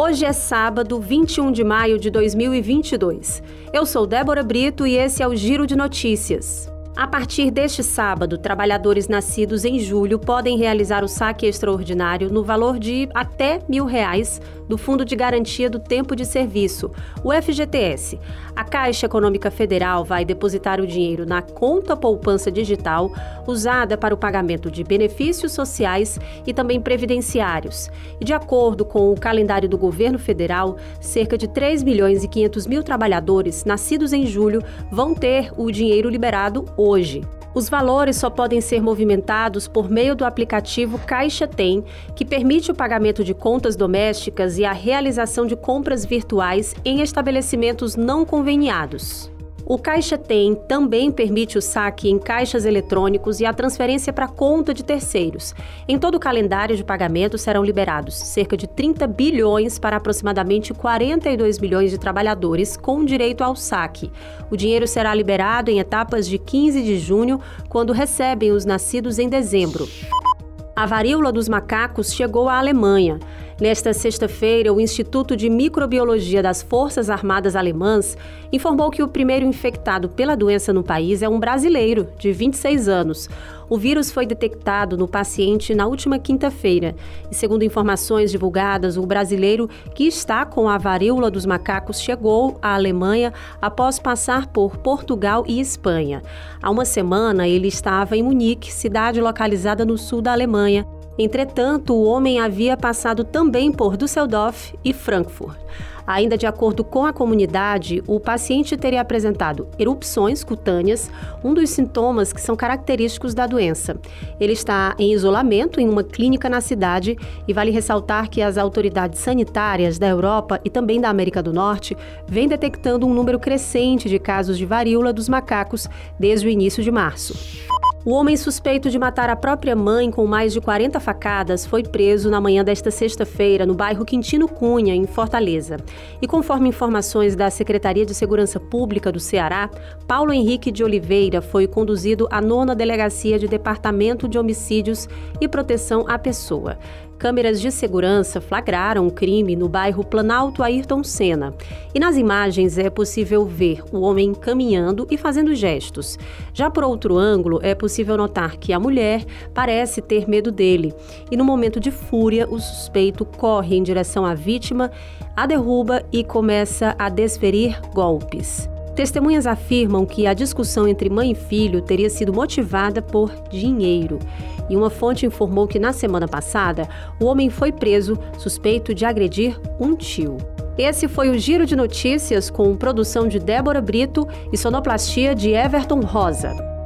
Hoje é sábado, 21 de maio de 2022. Eu sou Débora Brito e esse é o Giro de Notícias. A partir deste sábado, trabalhadores nascidos em julho podem realizar o saque extraordinário no valor de até mil reais do Fundo de Garantia do Tempo de Serviço, o FGTS. A Caixa Econômica Federal vai depositar o dinheiro na conta poupança digital usada para o pagamento de benefícios sociais e também previdenciários. E de acordo com o calendário do governo federal, cerca de 3 milhões e 500 mil trabalhadores nascidos em julho vão ter o dinheiro liberado hoje hoje. Os valores só podem ser movimentados por meio do aplicativo Caixa Tem, que permite o pagamento de contas domésticas e a realização de compras virtuais em estabelecimentos não conveniados. O Caixa Tem também permite o saque em caixas eletrônicos e a transferência para conta de terceiros. Em todo o calendário de pagamento serão liberados cerca de 30 bilhões para aproximadamente 42 milhões de trabalhadores com direito ao saque. O dinheiro será liberado em etapas de 15 de junho, quando recebem os nascidos em dezembro. A varíola dos macacos chegou à Alemanha. Nesta sexta-feira, o Instituto de Microbiologia das Forças Armadas Alemãs informou que o primeiro infectado pela doença no país é um brasileiro, de 26 anos. O vírus foi detectado no paciente na última quinta-feira. E segundo informações divulgadas, o brasileiro que está com a varíola dos macacos chegou à Alemanha após passar por Portugal e Espanha. Há uma semana, ele estava em Munique, cidade localizada no sul da Alemanha Entretanto, o homem havia passado também por Düsseldorf e Frankfurt. Ainda de acordo com a comunidade, o paciente teria apresentado erupções cutâneas, um dos sintomas que são característicos da doença. Ele está em isolamento em uma clínica na cidade e vale ressaltar que as autoridades sanitárias da Europa e também da América do Norte vêm detectando um número crescente de casos de varíola dos macacos desde o início de março. O homem suspeito de matar a própria mãe com mais de 40 facadas foi preso na manhã desta sexta-feira no bairro Quintino Cunha, em Fortaleza. E conforme informações da Secretaria de Segurança Pública do Ceará, Paulo Henrique de Oliveira foi conduzido à nona delegacia de Departamento de Homicídios e Proteção à Pessoa. Câmeras de segurança flagraram o crime no bairro Planalto Ayrton Senna. E nas imagens é possível ver o homem caminhando e fazendo gestos. Já por outro ângulo, é possível notar que a mulher parece ter medo dele. E no momento de fúria, o suspeito corre em direção à vítima, a derruba e começa a desferir golpes. Testemunhas afirmam que a discussão entre mãe e filho teria sido motivada por dinheiro. E uma fonte informou que na semana passada, o homem foi preso suspeito de agredir um tio. Esse foi o Giro de Notícias com produção de Débora Brito e sonoplastia de Everton Rosa.